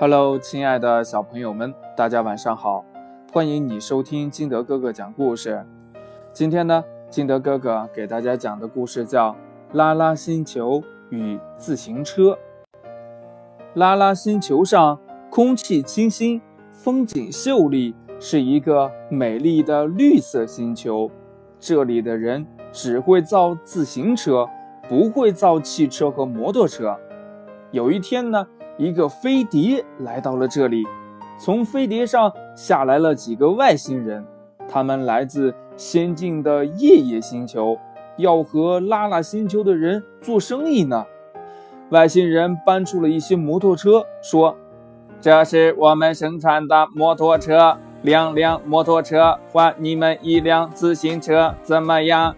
Hello，亲爱的小朋友们，大家晚上好！欢迎你收听金德哥哥讲故事。今天呢，金德哥哥给大家讲的故事叫《拉拉星球与自行车》。拉拉星球上空气清新，风景秀丽，是一个美丽的绿色星球。这里的人只会造自行车，不会造汽车和摩托车。有一天呢。一个飞碟来到了这里，从飞碟上下来了几个外星人，他们来自先进的夜夜星球，要和拉拉星球的人做生意呢。外星人搬出了一些摩托车，说：“这是我们生产的摩托车，两辆摩托车换你们一辆自行车，怎么样？”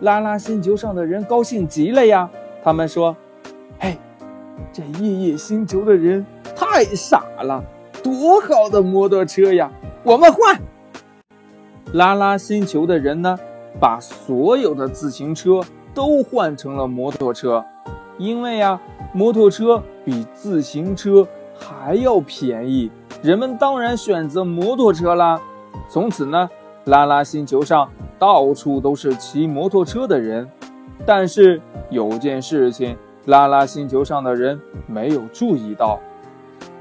拉拉星球上的人高兴极了呀，他们说：“。”这夜夜星球的人太傻了，多好的摩托车呀！我们换。拉拉星球的人呢，把所有的自行车都换成了摩托车，因为呀，摩托车比自行车还要便宜，人们当然选择摩托车啦。从此呢，拉拉星球上到处都是骑摩托车的人。但是有件事情。拉拉星球上的人没有注意到，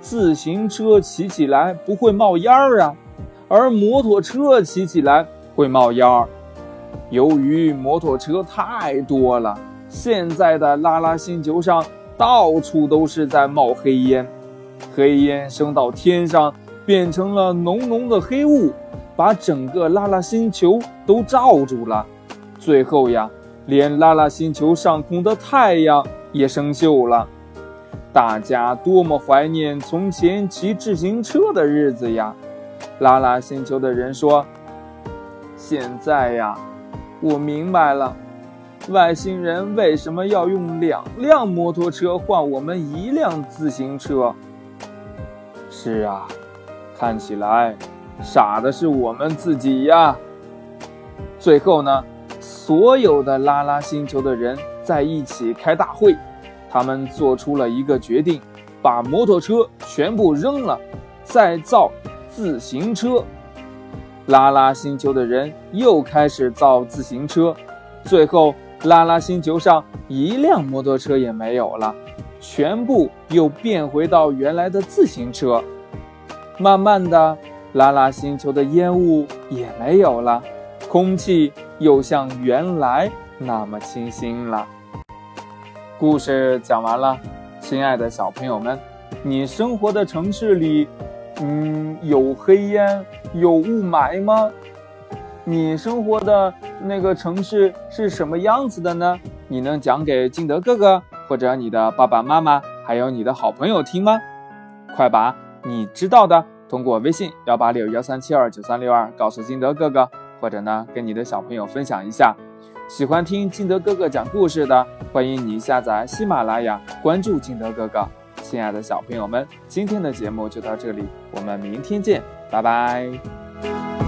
自行车骑起来不会冒烟儿啊，而摩托车骑起来会冒烟儿。由于摩托车太多了，现在的拉拉星球上到处都是在冒黑烟，黑烟升到天上，变成了浓浓的黑雾，把整个拉拉星球都罩住了。最后呀，连拉拉星球上空的太阳。也生锈了，大家多么怀念从前骑自行车的日子呀！拉拉星球的人说：“现在呀，我明白了，外星人为什么要用两辆摩托车换我们一辆自行车。”是啊，看起来傻的是我们自己呀。最后呢，所有的拉拉星球的人。在一起开大会，他们做出了一个决定，把摩托车全部扔了，再造自行车。拉拉星球的人又开始造自行车，最后拉拉星球上一辆摩托车也没有了，全部又变回到原来的自行车。慢慢的，拉拉星球的烟雾也没有了，空气又像原来。那么清新了。故事讲完了，亲爱的小朋友们，你生活的城市里，嗯，有黑烟、有雾霾吗？你生活的那个城市是什么样子的呢？你能讲给金德哥哥或者你的爸爸妈妈，还有你的好朋友听吗？快把你知道的通过微信幺八六幺三七二九三六二告诉金德哥哥，或者呢，跟你的小朋友分享一下。喜欢听金德哥哥讲故事的，欢迎你下载喜马拉雅，关注金德哥哥。亲爱的小朋友们，今天的节目就到这里，我们明天见，拜拜。